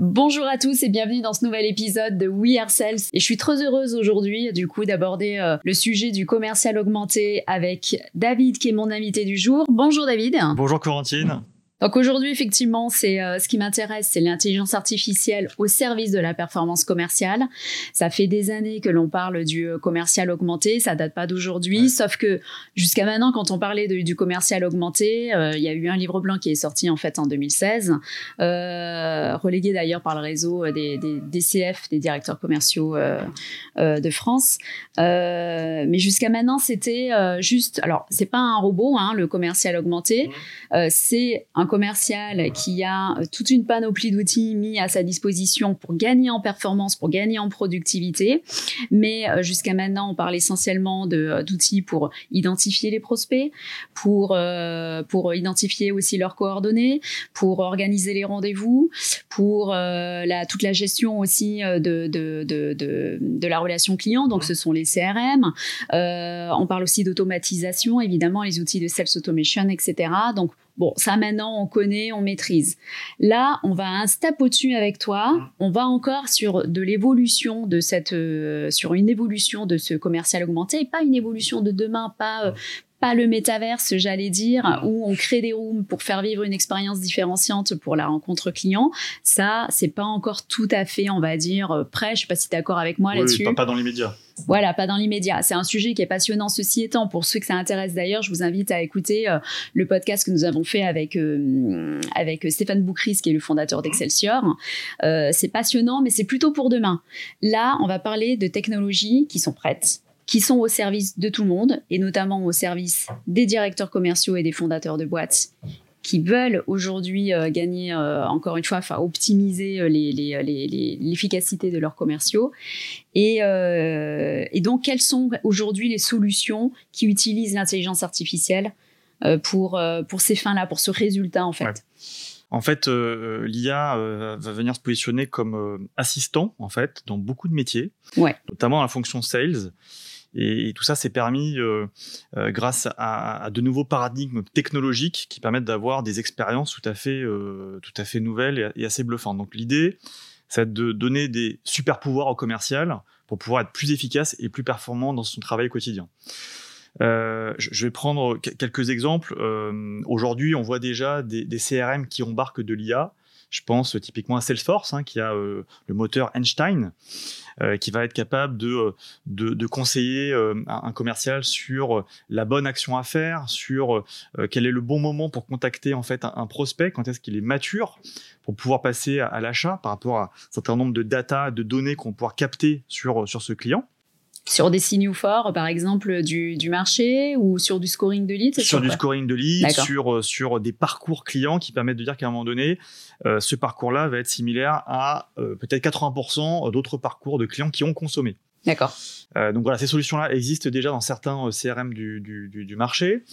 Bonjour à tous et bienvenue dans ce nouvel épisode de We Sales. Et je suis très heureuse aujourd'hui, du coup, d'aborder euh, le sujet du commercial augmenté avec David, qui est mon invité du jour. Bonjour David. Bonjour Corentine. Donc aujourd'hui, effectivement, c'est euh, ce qui m'intéresse, c'est l'intelligence artificielle au service de la performance commerciale. Ça fait des années que l'on parle du euh, commercial augmenté, ça date pas d'aujourd'hui, sauf que jusqu'à maintenant, quand on parlait du commercial augmenté, euh, il y a eu un livre blanc qui est sorti en fait en 2016, relégué d'ailleurs par le réseau des, des, DCF, des directeurs commerciaux de France. mais jusqu'à maintenant, c'était juste, alors c'est pas un robot, hein, le commercial augmenté, c'est un commercial qui a euh, toute une panoplie d'outils mis à sa disposition pour gagner en performance, pour gagner en productivité. Mais euh, jusqu'à maintenant, on parle essentiellement euh, d'outils pour identifier les prospects, pour, pour identifier aussi leurs coordonnées, pour organiser les rendez-vous, pour la, toute la gestion aussi de, de, de, de, la relation client. Donc, ce sont les CRM. on parle aussi d'automatisation, évidemment, les outils de sales automation, etc. Donc, Bon, ça maintenant on connaît, on maîtrise. Là, on va un step au-dessus avec toi. Mm. On va encore sur de l'évolution de cette, euh, sur une évolution de ce commercial augmenté, pas une évolution de demain, pas euh, pas le métaverse, j'allais dire, où on crée des rooms pour faire vivre une expérience différenciante pour la rencontre client. Ça, c'est pas encore tout à fait, on va dire, euh, prêt. Je sais pas si tu es d'accord avec moi là-dessus. Pas, pas dans l'immédiat. Voilà, pas dans l'immédiat. C'est un sujet qui est passionnant. Ceci étant, pour ceux que ça intéresse d'ailleurs, je vous invite à écouter euh, le podcast que nous avons fait avec euh, avec Stéphane Boucris, qui est le fondateur d'Excelsior. Euh, c'est passionnant, mais c'est plutôt pour demain. Là, on va parler de technologies qui sont prêtes qui sont au service de tout le monde et notamment au service des directeurs commerciaux et des fondateurs de boîtes qui veulent aujourd'hui euh, gagner, euh, encore une fois, enfin optimiser euh, l'efficacité de leurs commerciaux. Et, et, donc, quelles sont aujourd'hui les solutions qui utilisent l'intelligence artificielle pour, pour ces fins-là, pour ce résultat, en fait? En fait, l'IA va venir se positionner comme assistant, en fait, dans beaucoup de métiers, ouais. notamment la fonction sales. Et, tout ça s'est permis euh, euh, grâce à, à, de nouveaux paradigmes technologiques qui permettent d'avoir des expériences tout à fait, euh, tout à fait nouvelles et, assez bluffantes. Donc l'idée, c'est de donner des super pouvoirs au commercial pour pouvoir être plus efficace et plus performant dans son travail quotidien. Euh, je vais prendre quelques exemples. Euh, Aujourd'hui, on voit déjà des, des, CRM qui embarquent de l'IA. Je pense typiquement à Salesforce, hein, qui a euh, le moteur Einstein, euh, qui va être capable de, euh, de, de conseiller un commercial sur la bonne action à faire, sur quel est le bon moment pour contacter en fait un, prospect, quand est-ce qu'il est mature pour pouvoir passer à, l'achat par rapport à un certain nombre de data, de données qu'on va capter sur, sur ce client sur des signaux forts, par exemple du, du marché ou sur du scoring de lead Sur, du scoring de lead, sur, sur des parcours clients qui permettent de dire qu'à un moment donné, euh, ce parcours-là va être similaire à euh, peut-être 80% d'autres parcours de clients qui ont consommé. D'accord. Euh, donc voilà, ces solutions-là existent déjà dans certains CRM du, du marché.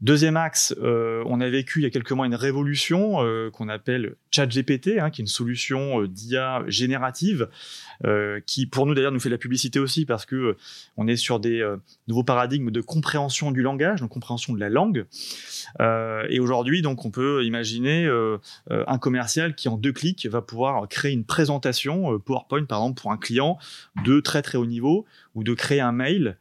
Deuxième axe, euh, on a vécu il y a quelques mois une révolution euh, qu'on appelle ChatGPT, hein, qui est une solution euh, d'IA générative, qui pour nous d'ailleurs nous fait de la publicité aussi parce que on est sur des nouveaux paradigmes de compréhension du langage, donc compréhension de la langue. et aujourd'hui, donc, on peut imaginer un commercial qui en deux clics va pouvoir créer une présentation PowerPoint par exemple pour un client de très très haut niveau ou de créer un mail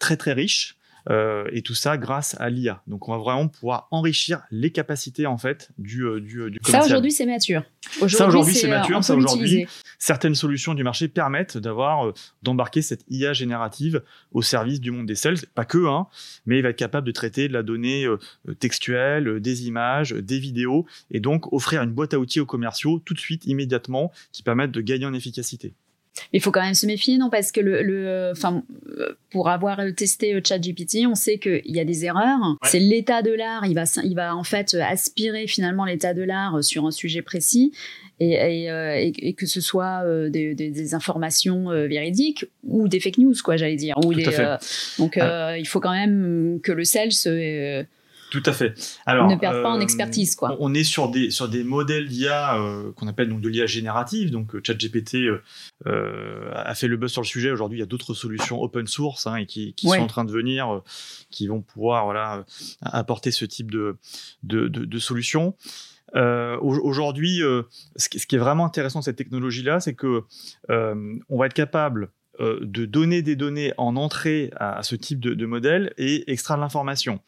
très très riche euh, et tout ça grâce à l'IA. Donc on va vraiment pouvoir enrichir les capacités en fait du, euh, du, euh, du commercial. Ça aujourd'hui c'est mature. ça aujourd'hui c'est mature. Ça aujourd'hui certaines solutions du marché permettent d'avoir d'embarquer cette IA générative au service du monde des sales. Pas que, hein, mais il va être capable de traiter de la donnée textuelle, des images, des vidéos, et donc offrir une boîte à outils aux commerciaux tout de suite, immédiatement, qui permettent de gagner en efficacité. Il faut quand même se méfier, non? Parce que le, enfin, pour avoir testé ChatGPT, on sait qu'il y a des erreurs. C'est l'état de l'art. Il va, il va en fait aspirer finalement l'état de l'art sur un sujet précis. Et, et, euh, que ce soit euh, des, des, informations euh, véridiques ou des fake news, quoi, j'allais dire. Ou donc, ah. il faut quand même que le sel se tout à fait. Alors, ne perd pas en euh, expertise, quoi. On est sur des sur des modèles d'IA euh, qu'on appelle donc de l'IA générative. Donc, euh, ChatGPT a fait le buzz sur le sujet. Aujourd'hui, il y a d'autres solutions open source hein, et qui, qui sont en train de venir, qui vont pouvoir voilà apporter ce type de de, de, de solutions. Aujourd'hui, ce, qui est vraiment intéressant de cette technologie-là, c'est que on va être capable de donner des données en entrée à, ce type de, de modèle et extraire de l'information.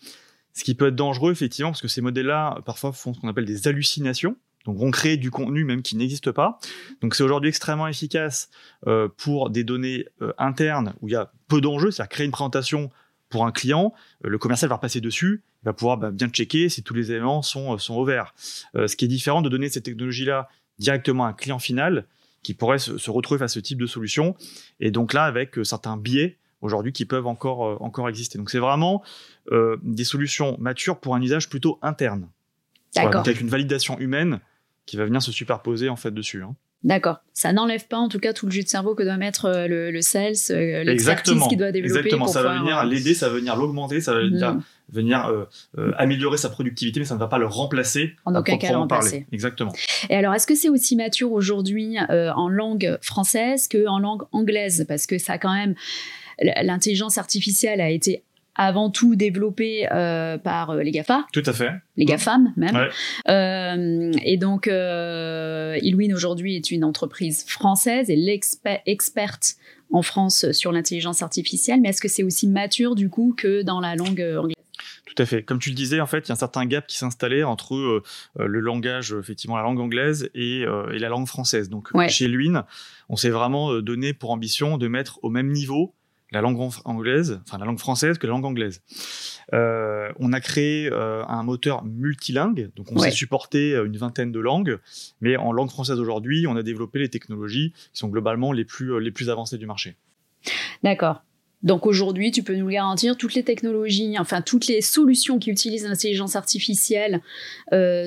Ce qui peut être dangereux, effectivement, parce que ces modèles-là, parfois, font ce qu'on appelle des hallucinations. Donc, vont créer du contenu même qui n'existe pas. Donc, c'est aujourd'hui extrêmement efficace euh, pour des données euh, internes où il y a peu d'enjeux, c'est-à-dire créer une présentation pour un client, euh, le commercial va repasser dessus, il va pouvoir bah, bien checker si tous les éléments sont, sont au vert. ce qui est différent de donner cette technologie-là directement à un client final qui pourrait se, se, retrouver face à ce type de solution. Et donc là, avec certains biais aujourd'hui qui peuvent encore, encore exister. Donc, c'est vraiment des solutions matures pour un usage plutôt interne. D'accord. avec une validation humaine qui va venir se superposer en fait dessus. Hein. D'accord. Ça n'enlève pas en tout cas tout le jus de cerveau que doit mettre euh, le, le sales, euh, l'expertise qu'il doit développer. Exactement. ça va venir l'aider, ça va venir l'augmenter, ça va mm. venir, euh, améliorer sa productivité, mais ça ne va pas le remplacer. En aucun cas le remplacer. Exactement. Et alors, est-ce que c'est aussi mature aujourd'hui en langue française qu'en langue anglaise? Parce que ça quand même l'intelligence artificielle a été avant tout développé euh, par euh, les GAFA. Tout à fait. Les GAFAM même. Euh, et donc, euh, Ilwin aujourd'hui est une entreprise française et l'experte en France sur l'intelligence artificielle. Mais est-ce que c'est aussi mature du coup que dans la langue anglaise? Tout à fait. Comme tu le disais, en fait, il y a un certain gap qui s'installait entre le langage, effectivement, la langue anglaise et, et la langue française. Donc, chez Luin, on s'est vraiment donné pour ambition de mettre au même niveau la langue anglaise, enfin la langue française que la langue anglaise. Euh, on a créé euh, un moteur multilingue, donc on sait supporter euh, une vingtaine de langues, mais en langue française aujourd'hui, on a développé les technologies qui sont globalement les plus, les plus avancées du marché. D'accord. Donc aujourd'hui, tu peux nous garantir, toutes les technologies, enfin toutes les solutions qui utilisent l'intelligence artificielle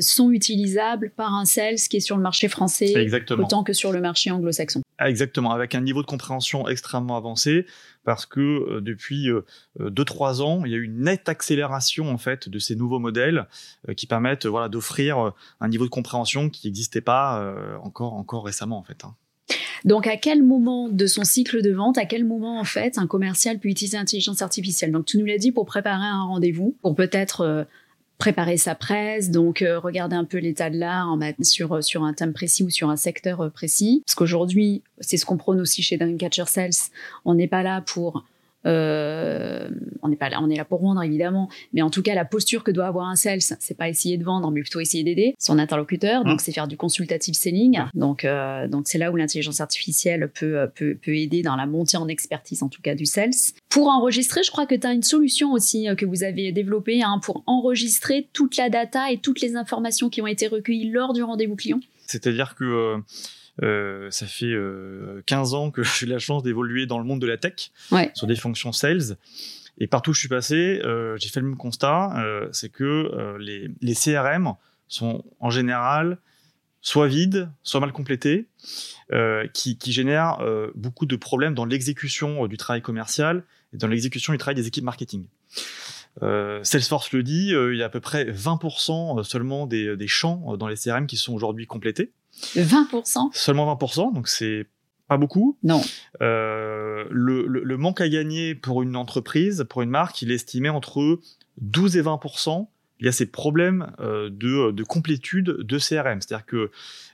sont utilisables par un sales qui est sur le marché français autant que sur le marché anglo-saxon. Exactement, avec un niveau de compréhension extrêmement avancé parce que euh, depuis 2-3 euh, ans, il y a eu une nette accélération en fait de ces nouveaux modèles euh, qui permettent voilà, d'offrir un niveau de compréhension qui n'existait pas encore, encore récemment en fait. Hein. Donc, à quel moment de son cycle de vente, à quel moment en fait un commercial peut utiliser l'intelligence artificielle? Donc, tu nous l'as dit pour préparer un rendez-vous, pour peut-être préparer sa presse, donc euh, regarder un peu l'état de l'art sur, euh, sur un thème précis ou sur un secteur euh, précis. Parce qu'aujourd'hui, c'est ce qu'on prône aussi chez Dreamcatcher Sales, on n'est pas là pour euh, on n'est pas là, on est là pour vendre évidemment, mais en tout cas la posture que doit avoir un sales, c'est pas essayer de vendre, mais plutôt essayer d'aider son interlocuteur. Donc mmh. c'est faire du consultative selling. Donc euh, donc c'est là où l'intelligence artificielle peut, peut peut aider dans la montée en expertise en tout cas du sales. Pour enregistrer, je crois que tu as une solution aussi euh, que vous avez développée hein, pour enregistrer toute la data et toutes les informations qui ont été recueillies lors du rendez-vous client. C'est-à-dire que euh, ça fait 15 euh, ans que j'ai la chance d'évoluer dans le monde de la tech sur des fonctions sales. Et partout où je suis passé, euh, j'ai fait le même constat, c'est que les, les, CRM sont en général soit vides, soit mal complétés, qui, qui, génèrent beaucoup de problèmes dans l'exécution du travail commercial et dans l'exécution du travail des équipes marketing. Salesforce le dit, il y a à peu près 20% seulement des, des champs dans les CRM qui sont aujourd'hui complétés. 20% Seulement 20%, donc c'est pas beaucoup. Non. Euh, le, le, manque à gagner pour une entreprise, pour une marque, il est estimé entre 12 et 20%. Il y a ces problèmes euh, de, de, complétude de CRM. C'est-à-dire que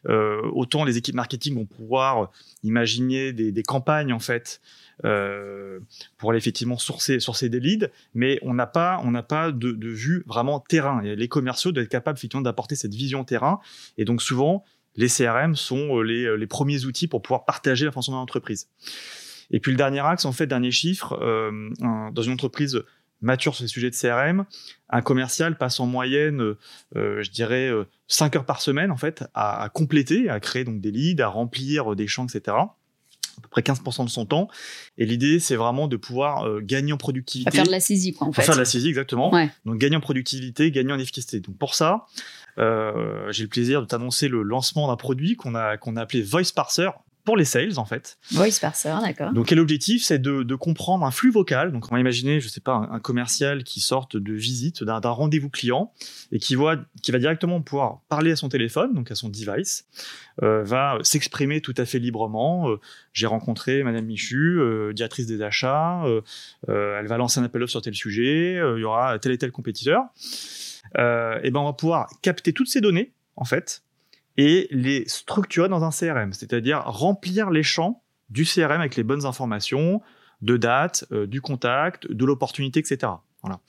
euh, autant les équipes marketing vont pouvoir imaginer des, des campagnes en fait euh, pour aller effectivement sourcer, sourcer des leads, mais on n'a pas, on pas de, de, vue vraiment terrain. Et les commerciaux doivent être capables effectivement d'apporter cette vision terrain. Et donc souvent, les CRM sont euh, les, euh, les, premiers outils pour pouvoir partager l'information dans l'entreprise. Et puis le dernier axe, en fait, dernier chiffre, euh, dans une entreprise mature sur les sujets de CRM, un commercial passe en moyenne, euh, je dirais, 5 heures par semaine, en fait, à, à, compléter, à créer donc des leads, à remplir des champs, etc. À peu près 15% de son temps. Et l'idée, c'est vraiment de pouvoir gagner en productivité. À faire de la saisie, quoi, en fait. faire de la saisie, exactement. Donc, gagner en productivité, gagner en efficacité. Donc, pour ça, j'ai le plaisir de t'annoncer le lancement d'un produit qu'on a, qu'on a appelé Voice Parser pour les sales en fait. Voice parser, d'accord. Donc quel objectif C'est de, de, comprendre un flux vocal. Donc on va imaginer, je sais pas, un, commercial qui sorte de visite, d'un rendez-vous client et qui voit, qui va directement pouvoir parler à son téléphone, donc à son device, euh, va s'exprimer tout à fait librement. Euh, j'ai rencontré Madame Michu, euh, directrice des achats. Elle va lancer un appel offre sur tel sujet. il y aura tel et tel compétiteur. Et ben on va pouvoir capter toutes ces données en fait, et les structurer dans un CRM, c'est-à-dire remplir les champs du CRM avec les bonnes informations, de date, euh, du contact, de l'opportunité, etc. Voilà.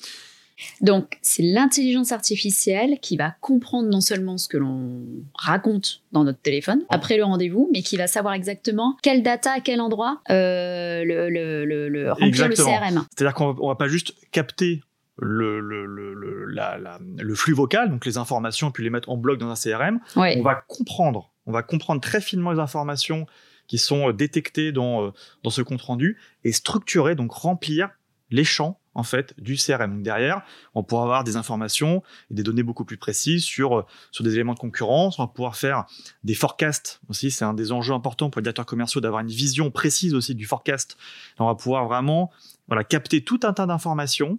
Donc, c'est l'intelligence artificielle qui va comprendre non seulement ce que l'on raconte dans notre téléphone après le rendez-vous, mais qui va savoir exactement quelle data à quel endroit euh, le, le, le, remplir le CRM. C'est-à-dire qu'on va, va pas juste capter le, le, le, la, le, flux vocal, donc les informations, puis les mettre en bloc dans un CRM. On va comprendre, on va comprendre très finement les informations qui sont euh, détectées dans, euh, dans ce compte rendu et structurer, donc remplir les champs en fait du CRM. Donc derrière, on pourra avoir des informations et des données beaucoup plus précises sur euh, sur des éléments de concurrence. On va pouvoir faire des forecasts aussi. C'est un des enjeux importants pour les directeurs commerciaux d'avoir une vision précise aussi du forecast. on va pouvoir vraiment voilà capter tout un tas d'informations.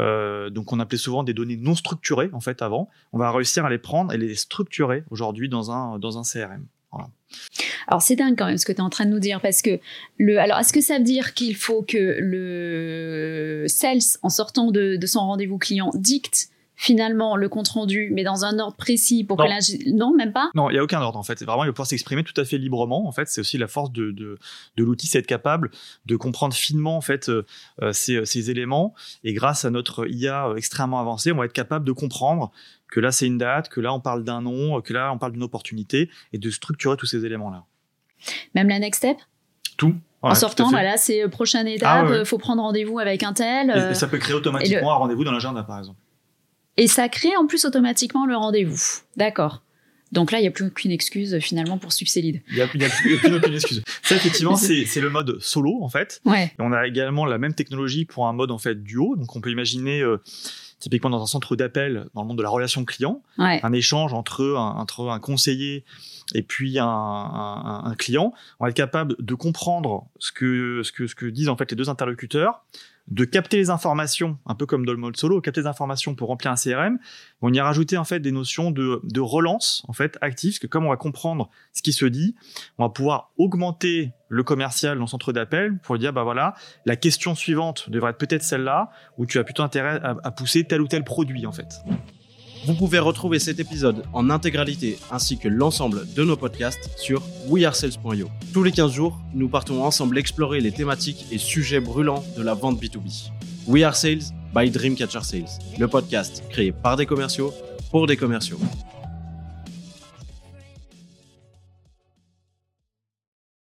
Euh, donc on appelait souvent des données non structurées en fait avant. On va réussir à les prendre et les structurer aujourd'hui dans un dans un CRM. Voilà. Alors c'est dingue quand même ce que tu es en train de nous dire parce que le alors est-ce que ça veut dire qu'il faut que le sales en sortant de, son rendez-vous client dicte finalement le compte rendu, mais dans un ordre précis pour que là, non, même pas? Non, il y a aucun ordre en fait. Vraiment, il va pouvoir s'exprimer tout à fait librement. En fait, c'est aussi la force de, de, l'outil, c'est être capable de comprendre finement en fait euh, euh, ces, ces, éléments. Et grâce à notre IA extrêmement avancée, on va être capable de comprendre que là c'est une date, que là on parle d'un nom, que là on parle d'une opportunité, et de structurer tous ces éléments-là. Même la next step? Tout. en sortant, voilà, c'est prochaine étape, il ah faut prendre rendez-vous avec un tel. Et, euh, ça peut créer automatiquement un rendez-vous dans l'agenda, par exemple. Et ça crée en plus automatiquement le rendez-vous. D'accord. Donc là, il n'y a plus aucune excuse finalement pour leads. Il n'y a, plus, aucune excuse. Ça, effectivement, c'est le mode solo en fait. Ouais. on a également la même technologie pour un mode en fait duo. Donc on peut imaginer euh, typiquement dans un centre d'appel dans le monde de la relation client, un échange entre un, entre un conseiller et puis un, un, client, on va être capable de comprendre ce que, ce que, ce que disent en fait les deux interlocuteurs, de capter les informations, un peu comme dans le mode solo, capter les informations pour remplir un CRM. On y a rajouté en fait des notions de, de relance en fait active, parce que comme on va comprendre ce qui se dit, on va pouvoir augmenter le commercial dans le centre d'appel pour dire bah voilà, la question suivante devrait être peut-être celle-là, où tu as plutôt intérêt à, à pousser tel ou tel produit en fait. Vous pouvez retrouver cet épisode en intégralité ainsi que l'ensemble de nos podcasts sur wearesales.io. Tous les 15 jours, nous partons ensemble explorer les thématiques et sujets brûlants de la vente B2B. We Are Sales by Dreamcatcher Sales, le podcast créé par des commerciaux pour des commerciaux.